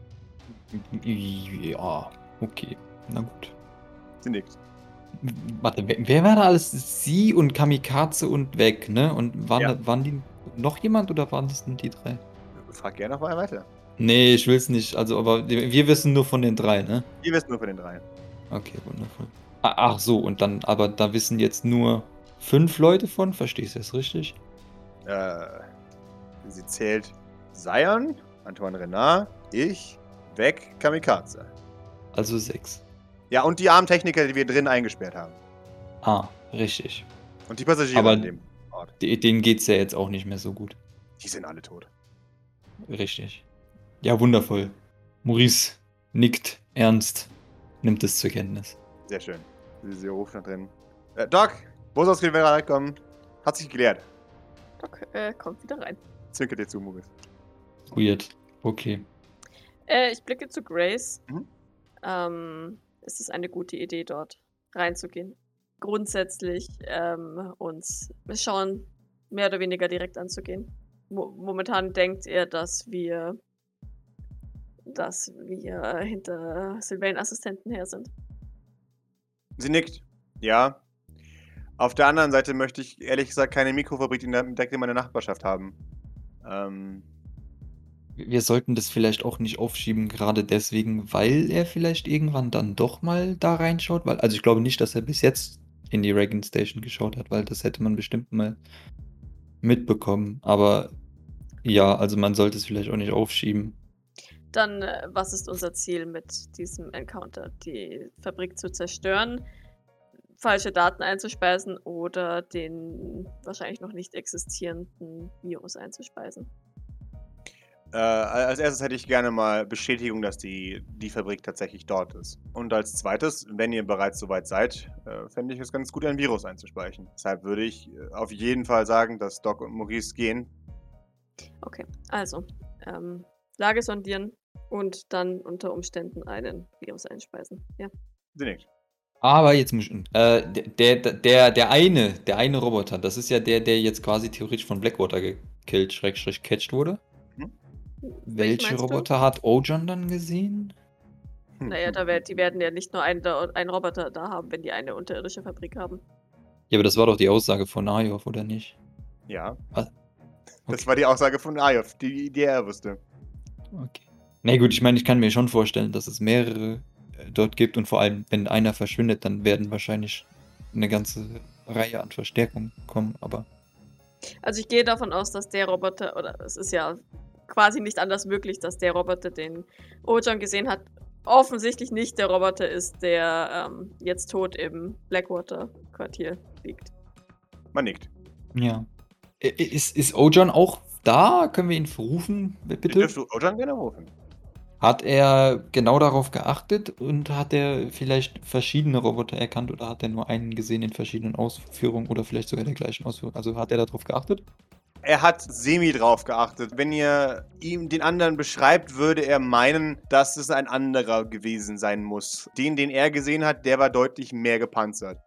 Ja, okay. Na gut. Sie nickt. Warte, wer, wer war da alles? Sie und Kamikaze und weg, ne? Und waren, Ja. da, waren die noch jemand oder waren das nur die drei? Frag gerne noch mal weiter. Nee, ich will's nicht. Also, aber wir wir wissen nur von den drei, ne? Ihr wisst nur von den dreien. Okay, wundervoll. Ah, Ach so, und dann, aber da wissen jetzt nur fünf Leute von, verstehst du das richtig? Äh, sie zählt Sion, Antoine Renard, ich, weg, Kamikaze. Also sechs. Ja, und die armen Techniker, die wir drin eingesperrt haben. Ah, richtig. Und die Passagiere Aber- an dem Ort. De- Denen geht's ja jetzt auch nicht mehr so gut. Die sind alle tot. Richtig. Ja, wundervoll. Maurice nickt ernst, nimmt es zur Kenntnis. Sehr schön. Sie, sie ruft nach drin. Äh, Doc, wo soll es wieder reinkommen? Hat sich geklärt. Doc äh, kommt wieder rein. Zwinkert dir zu, Maurice. Weird. Okay. Äh, ich blicke zu Grace. Mhm. Ähm, ist es eine gute Idee, dort reinzugehen? Grundsätzlich ähm, uns schauen, mehr oder weniger direkt anzugehen. Mo momentan denkt er, dass wir dass wir hinter Sylvain-Assistenten her sind. Sie nickt. Ja. Auf der anderen Seite möchte ich ehrlich gesagt keine Mikrofabrik in der- direkt in meiner Nachbarschaft haben. Ähm, Wir sollten das vielleicht auch nicht aufschieben, gerade deswegen, weil er vielleicht irgendwann dann doch mal da reinschaut. Weil, also ich glaube nicht, dass er bis jetzt in die Reagan Station geschaut hat, weil das hätte man bestimmt mal mitbekommen. Aber ja, also man sollte es vielleicht auch nicht aufschieben. Dann, äh, was ist unser Ziel mit diesem Encounter? Die Fabrik zu zerstören, falsche Daten einzuspeisen oder den wahrscheinlich noch nicht existierenden Virus einzuspeisen? äh, als erstes hätte ich gerne mal Bestätigung, dass die, die Fabrik tatsächlich dort ist. Und als zweites, wenn ihr bereits soweit seid, äh, fände ich es ganz gut, ein Virus einzuspeichen. Deshalb würde ich äh, auf jeden Fall sagen, dass Doc und Maurice gehen. Okay, also, ähm, Lage sondieren und dann unter Umständen einen Virus einspeisen. Ja. Sie nickt. Aber jetzt muss ich. Äh, der, der, der, der eine, der eine Roboter, das ist ja der, der jetzt quasi theoretisch von Blackwater gekillt, schrägstrich catcht wurde. Welche meinst du? Roboter hat Ojon dann gesehen? Naja, da werd, die werden ja nicht nur einen, da- einen Roboter da haben, wenn die eine unterirdische Fabrik haben. Ja, aber das war doch die Aussage von Najov, oder nicht? Ja. Ah, Das okay. war die Aussage von Ayov, die, die er wusste. Okay. Na gut, ich meine, ich kann mir schon vorstellen, dass es mehrere äh, dort gibt und vor allem, wenn einer verschwindet, dann werden wahrscheinlich eine ganze Reihe an Verstärkungen kommen, aber Also ich gehe davon aus, dass der Roboter, oder es ist ja quasi nicht anders möglich, dass der Roboter, den Ojan gesehen hat, offensichtlich nicht der Roboter ist, der ähm, jetzt tot im Blackwater-Quartier liegt. Man nickt. Ja. Ist, ist Ojon auch da? Können wir ihn rufen, Bitte? bitte? Dürfst du Ojan gerne rufen? Hat er genau darauf geachtet und hat er vielleicht verschiedene Roboter erkannt oder hat er nur einen gesehen in verschiedenen Ausführungen oder vielleicht sogar der gleichen Ausführung? Also hat er darauf geachtet? Er hat semi drauf geachtet. Wenn ihr ihm den anderen beschreibt, würde er meinen, dass es ein anderer gewesen sein muss. Den, den er gesehen hat, der war deutlich mehr gepanzert.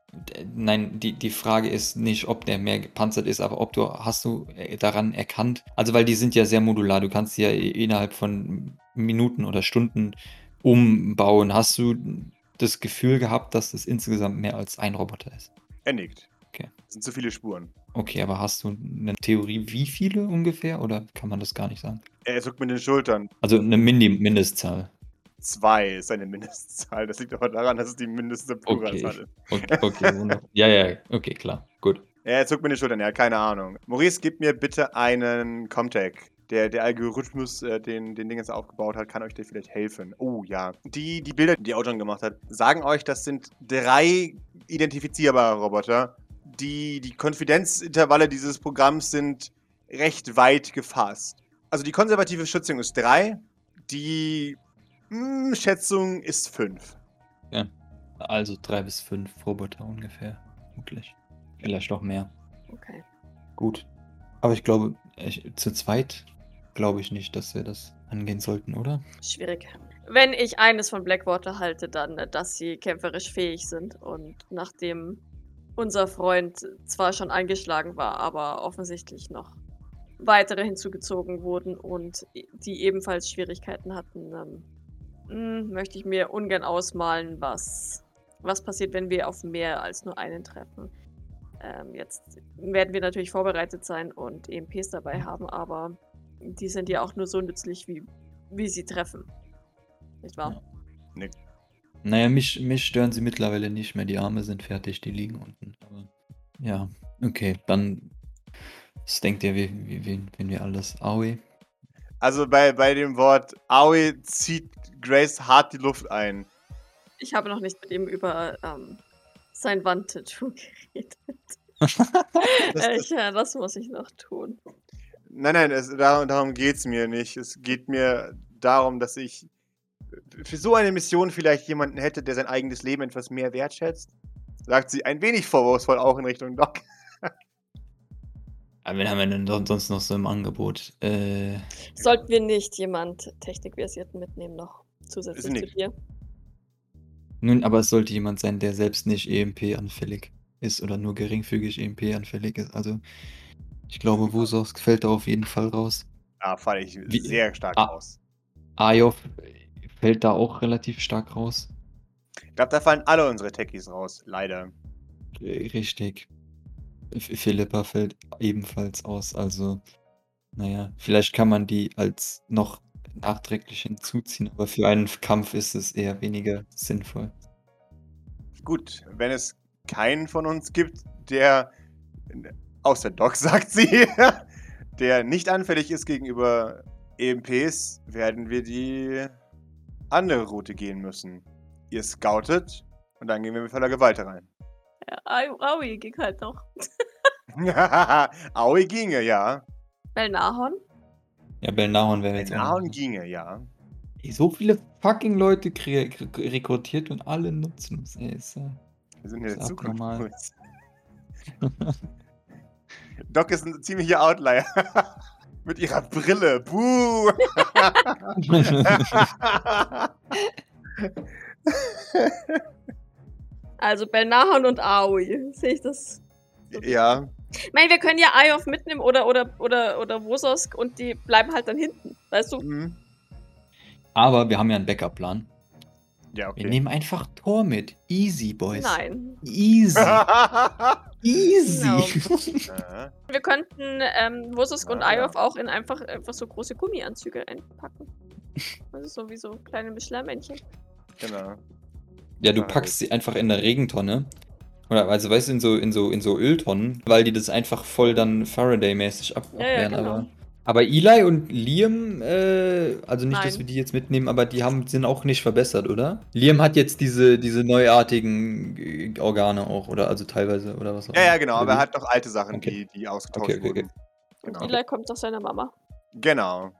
Nein, die, die Frage ist nicht, ob der mehr gepanzert ist, aber ob du, hast du äh, daran erkannt, also weil die sind ja sehr modular, du kannst sie ja innerhalb von Minuten oder Stunden umbauen. Hast du das Gefühl gehabt, dass das insgesamt mehr als ein Roboter ist? Er nickt. Okay. Das sind zu viele Spuren. Okay, aber hast du eine Theorie, wie viele ungefähr oder kann man das gar nicht sagen? Er zuckt mit den Schultern. Also eine Mindi Mindestzahl. Zwei ist seine Mindestzahl. Das liegt aber daran, dass es die mindeste Pluralzahl ist. Okay, okay, wunderbar. Ja, ja, okay, klar. Gut. Er zuckt mit den Schultern, er hat keine Ahnung. Maurice, gib mir bitte einen Comtech. Der, der Algorithmus, äh, den, den Ding jetzt aufgebaut hat, kann euch der vielleicht helfen. Oh ja. Die, die Bilder, die Aujon gemacht hat, sagen euch, das sind drei identifizierbare Roboter. Die, die Konfidenzintervalle dieses Programms sind recht weit gefasst. Also die konservative Schätzung ist drei. Die hm, Schätzung ist fünf. Also drei bis fünf Roboter ungefähr. Wirklich. Vielleicht noch mehr. Okay. Gut. Aber ich glaube, ich, zu zweit glaube ich nicht, dass wir das angehen sollten, oder? Schwierig. Wenn ich eines von Blackwater halte, dann, dass sie kämpferisch fähig sind. Und nachdem unser Freund zwar schon eingeschlagen war, aber offensichtlich noch weitere hinzugezogen wurden und die ebenfalls Schwierigkeiten hatten, ähm, mh, möchte ich mir ungern ausmalen, was, was passiert, wenn wir auf mehr als nur einen treffen. Ähm, jetzt werden wir natürlich vorbereitet sein und EMPs dabei haben, aber die sind ja auch nur so nützlich, wie, wie sie treffen. Nicht wahr? Naja, mich, mich stören sie mittlerweile nicht mehr. Die Arme sind fertig, die liegen unten. Aber ja, okay, dann. Was denkt ihr, wie, wie, wen, wen wir alles? Aoi? Also bei, bei dem Wort Aoi zieht Grace hart die Luft ein. Ich habe noch nicht mit ihm über ähm, sein Wandtattoo geredet. <laughs> Das, Äh, das, ich, ja, das muss ich noch tun. nein, nein, es, darum, darum geht es mir nicht. Es geht mir darum, dass ich für so eine Mission vielleicht jemanden hätte, der sein eigenes Leben etwas mehr wertschätzt. Sagt sie ein wenig vorwurfsvoll auch in Richtung Doc. Aber wen haben wir denn son- sonst noch so im Angebot? Äh, Sollten wir nicht jemand Technikversierten mitnehmen noch zusätzlich zu nicht. dir? nun, aber es sollte jemand sein, der selbst nicht EMP-anfällig ist oder nur geringfügig EMP-anfällig ist. Also, ich glaube, Wusos fällt da auf jeden Fall raus. Da falle ich Wie- sehr stark Ah. aus. Ayov fällt da auch relativ stark raus. Ich glaube, da fallen alle unsere Techies raus, leider. Äh, Richtig. Philippa fällt ebenfalls aus. Also, naja, vielleicht kann man die als noch nachträglich hinzuziehen, aber für einen Kampf ist es eher weniger sinnvoll. Gut, wenn es keinen von uns gibt, der, außer Doc <laughs> sagt sie, der nicht anfällig ist gegenüber EMPs, werden wir die andere Route gehen müssen. Ihr scoutet und dann gehen wir mit voller Gewalt rein. Ja, Au- Aui ging halt noch. <laughs> Aoi ginge, ja. Belnahon? Ja, Belnahon wäre jetzt noch- ginge, ja. Ey, So viele fucking Leute rekrutiert und alle nutzen es. Ey, ist, äh, Wir sind Ist Zukunft. <laughs> Doc ist ein ziemlicher Outlier. <laughs> Mit ihrer Brille. Buh! <laughs> Also Belnahon und Aoi. Sehe ich das? ja. Ich meine, wir können ja Ayov mitnehmen oder, oder, oder, oder Wososk und die bleiben halt dann hinten. Weißt du? Mhm. Aber wir haben ja einen Backup-Plan. Ja, Wir okay. nehmen einfach Tor mit. Easy, Boys. Nein. Easy. <laughs> Easy. Äh, <laughs> Wir könnten ähm, Wososk und Ah, ja. auch in einfach, einfach so große Gummianzüge einpacken. <laughs> Also so wie so kleine Mischlermännchen. genau. Ja, du Ah, packst sie einfach in der Regentonne. Oder also weißt du, in so, in so, in so Öltonnen, weil die das einfach voll dann Faraday-mäßig ab Ja, ja, abwehren, genau. aber Aber Eli und Liam, äh, also nicht, dass Nein. wir die jetzt mitnehmen, aber die haben, sind auch nicht verbessert, oder? Liam hat jetzt diese, diese neuartigen Organe auch, oder? Also teilweise, oder was auch Ja, ja, immer. genau, aber er hat noch alte Sachen, Okay. die, die ausgetauscht Okay, okay, okay. wurden. Genau. Und Eli kommt aus seiner Mama. genau.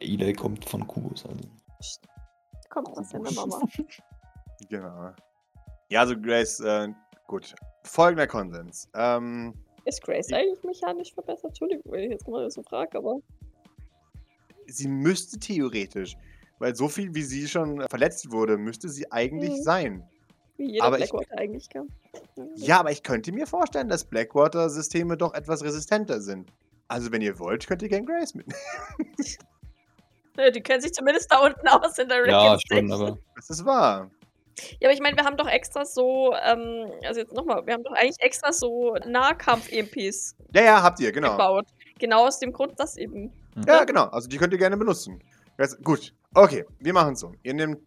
Der Eli kommt von Kubus, also. Kommt aus seiner Mama. <laughs> Genau. Ja, also Grace, äh, gut. Folgender Konsens. Ähm, Ist Grace eigentlich mechanisch verbessert? Entschuldigung, wenn ich jetzt mal so frage, aber. sie müsste theoretisch, weil so viel wie sie schon verletzt wurde, müsste sie eigentlich Mhm. sein. Wie jeder Aber ich- Blackwater eigentlich kann. Ja, aber ich könnte mir vorstellen, dass Blackwater-Systeme doch etwas resistenter sind. Also, wenn ihr wollt, könnt ihr gern Grace mitnehmen. <laughs> Ja, die kennen sich zumindest da unten aus in der Ja, Wrecking schon, aber. Das ist wahr. Ja, aber ich meine, wir haben doch extra so, ähm, also jetzt nochmal, wir haben doch eigentlich extra so Nahkampf-EMPs Ja, ja, habt ihr, genau. gebaut. Genau aus dem Grund, dass eben. Ja, genau. Also, die könnt ihr gerne benutzen. Jetzt, gut. Okay, wir machen so. Ihr nehmt,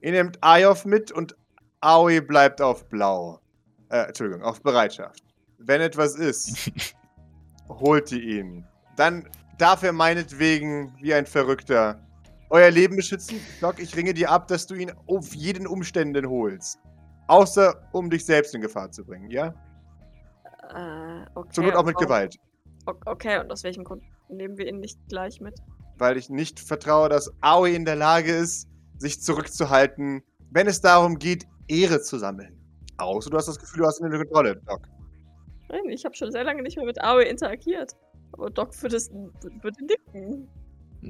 ihr nehmt Ayov mit und Aoi bleibt auf Blau. Äh, Entschuldigung, auf Bereitschaft. Wenn etwas ist, <laughs> holt ihr ihn. Dann darf er meinetwegen wie ein Verrückter euer Leben beschützen. Doc, ich ringe dir ab, dass du ihn auf jeden Umständen holst. Außer um dich selbst in Gefahr zu bringen, ja? Äh, okay. Zur Not auch mit und- Gewalt. Okay, und aus welchem Grund nehmen wir ihn nicht gleich mit? weil ich nicht vertraue, dass Aoi in der Lage ist, sich zurückzuhalten, wenn es darum geht, Ehre zu sammeln. Außer du hast das Gefühl, du hast ihn unter Kontrolle, Doc. Nein, ich habe schon sehr lange nicht mehr mit Aoi interagiert. Aber Doc würde es würde nicken.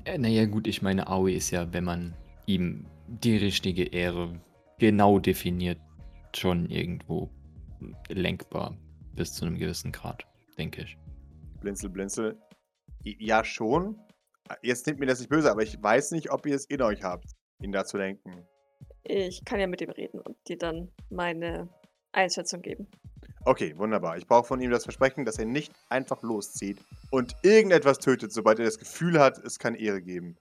Äh, Naja, gut, ich meine, Aoi ist ja, wenn man ihm die richtige Ehre genau definiert, schon irgendwo lenkbar. Bis zu einem gewissen Grad, denke ich. Blinzel, blinzel. Ja, schon. Jetzt nimmt mir das nicht böse, aber ich weiß nicht, ob ihr es in euch habt, ihn da zu lenken. Ich kann ja mit ihm reden und dir dann meine Einschätzung geben. Okay, wunderbar. Ich brauche von ihm das Versprechen, dass er nicht einfach loszieht und irgendetwas tötet, sobald er das Gefühl hat, es kann Ehre geben.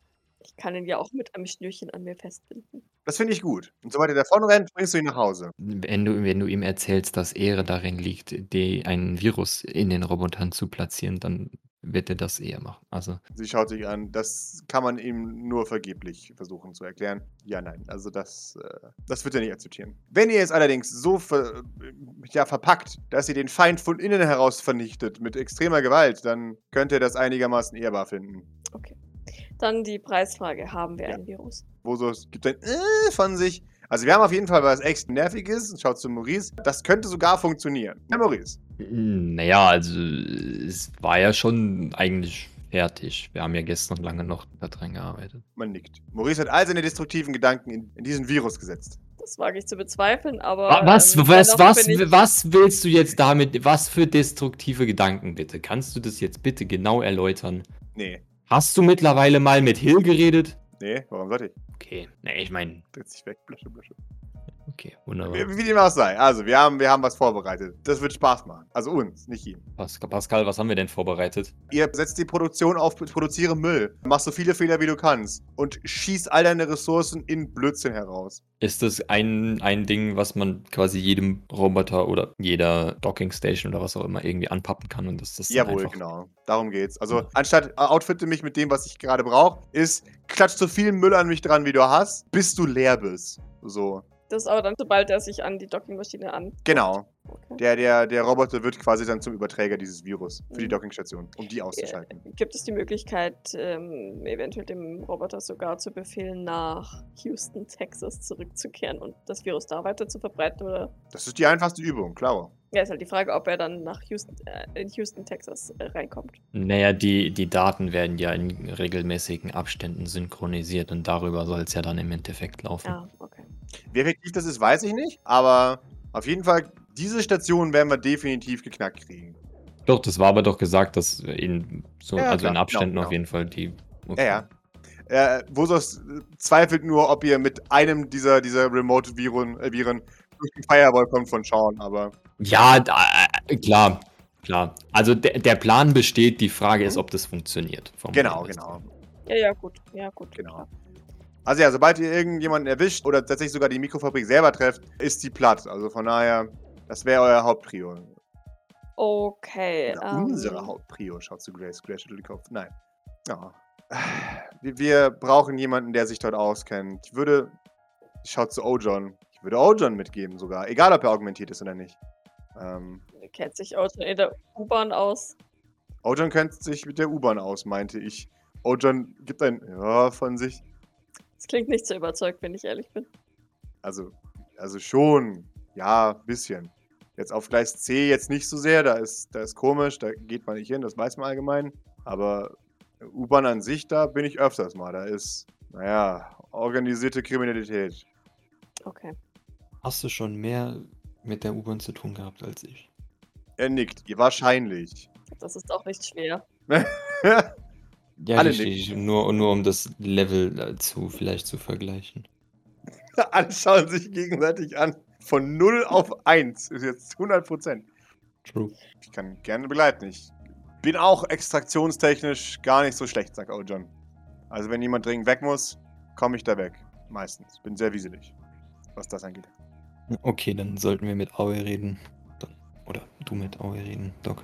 Ich kann ihn ja auch mit einem Schnürchen an mir festbinden. Das finde ich gut. Und sobald er davon rennt, bringst du ihn nach Hause. Wenn du, wenn du ihm erzählst, dass Ehre darin liegt, die, einen Virus in den Robotern zu platzieren, dann wird er das eher machen. Also, Sie schaut sich an. Das kann man ihm nur vergeblich versuchen zu erklären. Ja, nein. Also das, äh, das wird er nicht akzeptieren. Wenn ihr es allerdings so ver ja, verpackt, dass ihr den Feind von innen heraus vernichtet mit extremer Gewalt, dann könnt ihr das einigermaßen ehrbar finden. Okay. Dann die Preisfrage: Haben wir Ja. ein Virus? Bosos gibt ein äh von sich. Also wir haben auf jeden Fall was echt nerviges. Schaut zu Maurice. Das könnte sogar funktionieren. Ja, Maurice. naja, also es war ja schon eigentlich fertig. Wir haben ja gestern lange noch daran gearbeitet. Man nickt. Maurice hat all seine destruktiven Gedanken in, in diesen Virus gesetzt. Das wage ich zu bezweifeln, aber. Wa- Was, ähm, was, was, was willst du jetzt damit? Was für destruktive Gedanken bitte? Kannst du das jetzt bitte genau erläutern? Nee. Hast du mittlerweile mal mit Hill geredet? Nee, warum sollte ich? Okay, nee, ich meine, Dreht sich weg. Blusche, blusche. Okay, wunderbar. Wie, wie dem auch sei. Also, wir haben, wir haben was vorbereitet. Das wird Spaß machen. Also uns, nicht ihm. Pascal, Pascal, was haben wir denn vorbereitet? Ihr setzt die Produktion auf, produziere Müll. Mach so viele Fehler, wie du kannst. Und schieß all deine Ressourcen in Blödsinn heraus. Ist das ein, ein Ding, was man quasi jedem Roboter oder jeder Docking Station oder was auch immer irgendwie anpappen kann und das das dann Jawohl, genau. Darum geht's. Also, Ja. anstatt äh, outfitte mich mit dem, was ich gerade brauche, ist, klatsch so viel Müll an mich dran, wie du hast, bis du leer bist. So. Das ist aber dann, sobald er sich an die Dockingmaschine an. Genau. Okay. Der, der, der Roboter wird quasi dann zum Überträger dieses Virus für die Mhm. Dockingstation, um die auszuschalten. Gibt es die Möglichkeit, ähm, eventuell dem Roboter sogar zu befehlen, nach Houston, Texas zurückzukehren und das Virus da weiter zu verbreiten? Oder Das ist die einfachste Übung, klar. Ja, ist halt die Frage, ob er dann nach Houston, äh, in Houston, Texas äh, reinkommt. Naja, die, die Daten werden ja in regelmäßigen Abständen synchronisiert und darüber soll es ja dann im Endeffekt laufen. Ah, okay. Wie effektiv das ist, weiß ich nicht, aber auf jeden Fall, diese Station werden wir definitiv geknackt kriegen. Doch, das war aber doch gesagt, dass in so, Ja, also in Abständen genau, auf jeden Fall die. Ja, ja. Äh, Vosos äh, zweifelt nur, ob ihr mit einem dieser, dieser Remote-Viren den Firewall kommt von Sean, aber Ja, da, äh, klar, klar. Also der, der Plan besteht, die Frage ist, Mhm. ob das funktioniert. vom genau, genau. Ja, ja, gut. Ja, gut. Genau. Also ja, sobald ihr irgendjemanden erwischt oder tatsächlich sogar die Mikrofabrik selber trefft, ist die platt. Also von daher, das wäre euer Hauptprio. Okay. Oder ähm, unsere Hauptprio. Schaut zu Grace. Grace schüttelt den Kopf. Nein. Ja. Wir, wir brauchen jemanden, der sich dort auskennt. Ich würde. Schaut zu Ojon. Ich würde Ojon mitgeben sogar. Egal, ob er augmentiert ist oder nicht. Ähm, Kennt sich schon in der U-Bahn aus. Ojon kennt sich mit der U-Bahn aus, meinte ich. Ojon gibt ein Ja von sich. Das klingt nicht so überzeugt, wenn ich ehrlich bin. Also, also schon. Ja, bisschen. Jetzt auf Gleis C jetzt nicht so sehr. Da ist, da ist komisch. Da geht man nicht hin. Das weiß man allgemein. Aber U-Bahn an sich, da bin ich öfters mal. Da ist, naja, organisierte Kriminalität. Okay. Hast du schon mehr mit der U-Bahn zu tun gehabt als ich? Er nickt. Wahrscheinlich. Das ist auch nicht schwer. <laughs> Ja, Alle richtig. Nur, nur um das Level dazu vielleicht zu vergleichen. <laughs> Alle schauen sich gegenseitig an. Von 0 auf 1 ist jetzt 100 Prozent. True. Ich kann gerne begleiten. Ich bin auch extraktionstechnisch gar nicht so schlecht, sagt Ojon. Also wenn jemand dringend weg muss, komme ich da weg. Meistens. Bin sehr wieselig, was das angeht. Okay, dann sollten wir mit Aue reden. Dann, oder du mit Aue reden, Doc.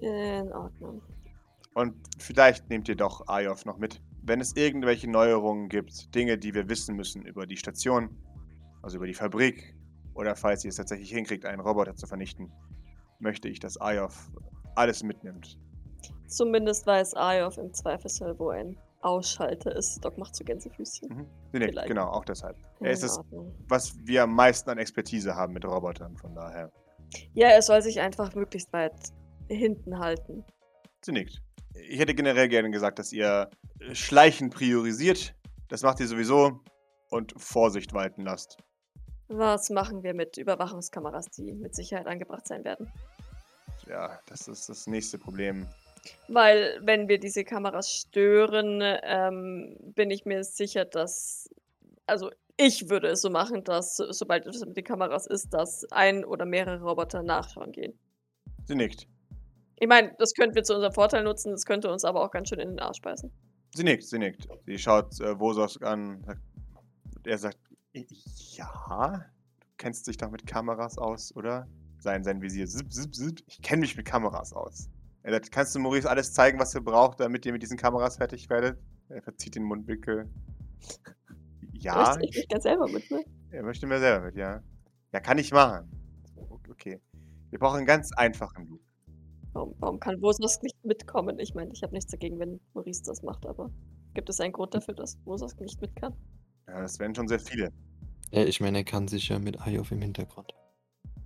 In Ordnung. Und vielleicht nehmt ihr doch Ayov noch mit. Wenn es irgendwelche Neuerungen gibt, Dinge, die wir wissen müssen über die Station, also über die Fabrik, oder falls ihr es tatsächlich hinkriegt, einen Roboter zu vernichten, möchte ich, dass Ayov alles mitnimmt. Zumindest weiß Ayov im Zweifelsfall, wo ein Ausschalter ist. Doc macht so Gänsefüßchen. Mhm. Nee, nee, genau, auch deshalb. Er ist In es, Ordnung. was wir am meisten an Expertise haben mit Robotern, von daher. Ja, er soll sich einfach möglichst weit hinten halten. Sie nickt. Ich hätte generell gerne gesagt, dass ihr Schleichen priorisiert. Das macht ihr sowieso. Und Vorsicht walten lasst. Was machen wir mit Überwachungskameras, die mit Sicherheit angebracht sein werden? Ja, das ist das nächste Problem. Weil, wenn wir diese Kameras stören, ähm, bin ich mir sicher, dass. Also, ich würde es so machen, dass, so- sobald es mit den Kameras ist, dass ein oder mehrere Roboter nachschauen gehen. Sie nickt. Ich meine, das könnten wir zu unserem Vorteil nutzen, das könnte uns aber auch ganz schön in den Arsch beißen. Sie nickt, sie nickt. Sie schaut äh, Wosos an. sagt- Er sagt, ja, du kennst dich doch mit Kameras aus, oder? Sein, sein Visier, zip, zip, zip. Ich kenne mich mit Kameras aus. Kannst du Maurice alles zeigen, was ihr braucht, damit ihr mit diesen Kameras fertig werdet? Er verzieht den Mundwinkel. Ja, Ich, ich ganz selber mit, ne? er möchte mir selber mit, ja. Ja, kann ich machen. Okay. Wir brauchen einen ganz einfachen Loop. Warum, warum kann Wososk nicht mitkommen? Ich meine, ich habe nichts dagegen, wenn Maurice das macht, aber gibt es einen Grund dafür, dass Wososk nicht mit kann? Ja, das wären schon sehr viele. Ja, ich meine, er kann sich ja mit Ayov im Hintergrund.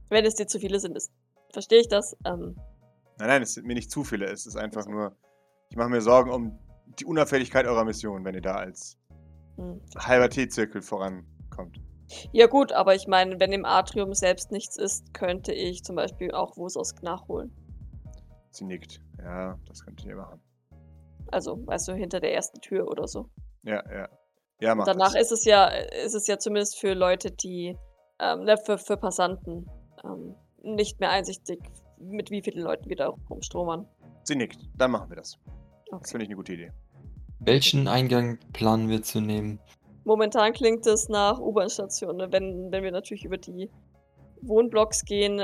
Wenn es dir zu viele sind, ist, verstehe ich das. Ähm, Nein, nein, es sind mir nicht zu viele. Es ist einfach nur, ich mache mir Sorgen um die Unauffälligkeit eurer Mission, wenn ihr da als hm. halber T-Zirkel vorankommt. Ja gut, aber ich meine, wenn im Atrium selbst nichts ist, könnte ich zum Beispiel auch Wososk nachholen. Sie nickt. Ja, das könnt ihr machen. Also, weißt du, hinter der ersten Tür oder so. Ja, ja. Ja, macht Danach das. ist es ja, ist es ja zumindest für Leute, die, ähm, ne, für, für Passanten, ähm, nicht mehr einsichtig, mit wie vielen Leuten wir da rumstromern. Sie nickt. Dann machen wir das. Das Okay. finde ich eine gute Idee. Welchen Eingang planen wir zu nehmen? Momentan klingt es nach U-Bahn-Station. Ne? Wenn, wenn wir natürlich über die Wohnblocks gehen,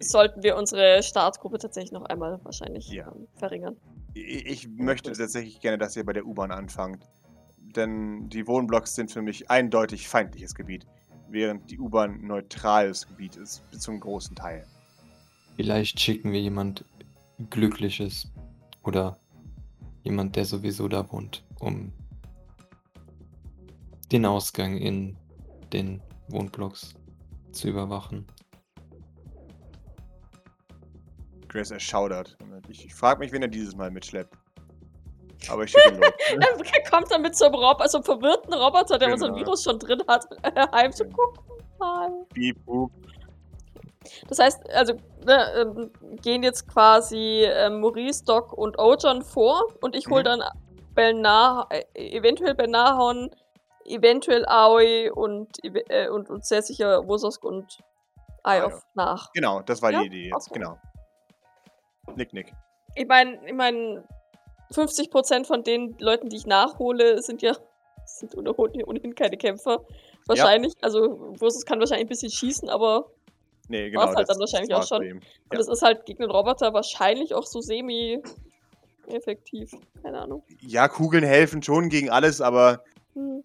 sollten wir unsere Startgruppe tatsächlich noch einmal wahrscheinlich Ja. ähm, verringern. Ich ich möchte tatsächlich gerne, dass ihr bei der U-Bahn anfangt. Denn die Wohnblocks sind für mich eindeutig feindliches Gebiet, während die U-Bahn neutrales Gebiet ist, bis zum großen Teil. Vielleicht schicken wir jemand Glückliches oder jemand, der sowieso da wohnt, um den Ausgang in den Wohnblocks zu überwachen. Grace erschaudert. Ich, ich frage mich, wen er dieses Mal mitschleppt. Aber ich schicke. <laughs> Er kommt dann mit so einem, Rob einem verwirrten Roboter, der unseren Genau. Virus schon drin hat, <laughs> heim zu gucken. Mal. Piep. Das heißt, also ne, ähm, gehen jetzt quasi ähm, Maurice, Doc und Ojon vor und ich hole Mhm. dann Belnar, äh, eventuell Belnahon, eventuell Aoi und, äh, und, und sehr sicher Wososk und Ayov. nach. Genau, das war Ja? die Idee jetzt. Okay. Genau. Nick, nick. Ich meine, ich mein, 50% von den Leuten, die ich nachhole, sind ja sind ohnehin ohnehin keine Kämpfer. Wahrscheinlich, also Wososk kann wahrscheinlich ein bisschen schießen, aber Nee, genau. War's halt das- dann wahrscheinlich das auch schon. Und Ja. es ist halt gegen den Roboter wahrscheinlich auch so semi effektiv? Keine Ahnung. Ja, Kugeln helfen schon gegen alles, aber Hm.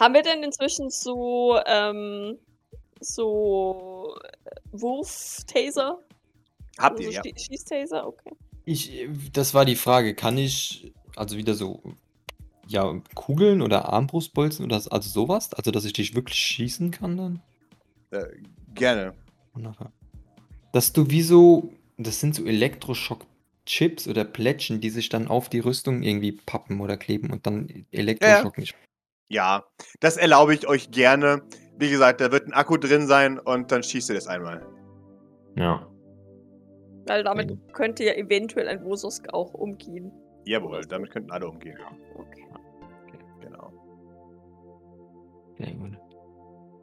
Haben wir denn inzwischen so, ähm, so äh, Wurf-Taser? habt Also ihr ja. Schie- Schießtaser? Okay. Ich, das war die Frage. Kann ich, also wieder so, ja, Kugeln oder Armbrustbolzen oder also sowas? Also, dass ich dich wirklich schießen kann dann? Äh, gerne. Nachher. Dass du wie so, das sind so Elektroschock-Chips oder Plättchen, die sich dann auf die Rüstung irgendwie pappen oder kleben und dann Elektroschock nicht. Ja, das erlaube ich euch gerne. Wie gesagt, da wird ein Akku drin sein und dann schießt ihr das einmal. Ja. Weil damit Ja. könnte ja eventuell ein Wososk auch umgehen. Jawohl, damit könnten alle umgehen. Okay. Genau. Sehr gut.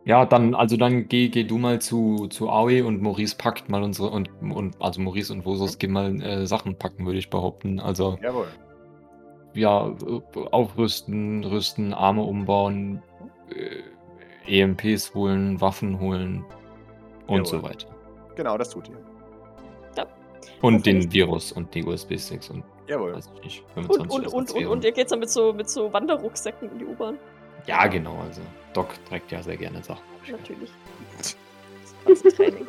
Ja, dann, also dann geh, geh du mal zu, zu Aoi und Maurice packt mal unsere und, und also Maurice und Vosos gehen mal äh, Sachen packen, würde ich behaupten. Also Jawohl. ja, äh, aufrüsten, rüsten, Arme umbauen, äh, EMPs holen, Waffen holen und so Jawohl. weiter. Genau, das tut ihr. Und Okay. den Virus und die USB-Sticks und Jawohl. weiß ich nicht, Und, 25 und, und, und, Ersatzviren. und ihr geht dann mit so, mit so Wanderrucksäcken in die U-Bahn. Ja, genau, also Doc trägt ja sehr gerne Sachen. Natürlich. <laughs> Das Training.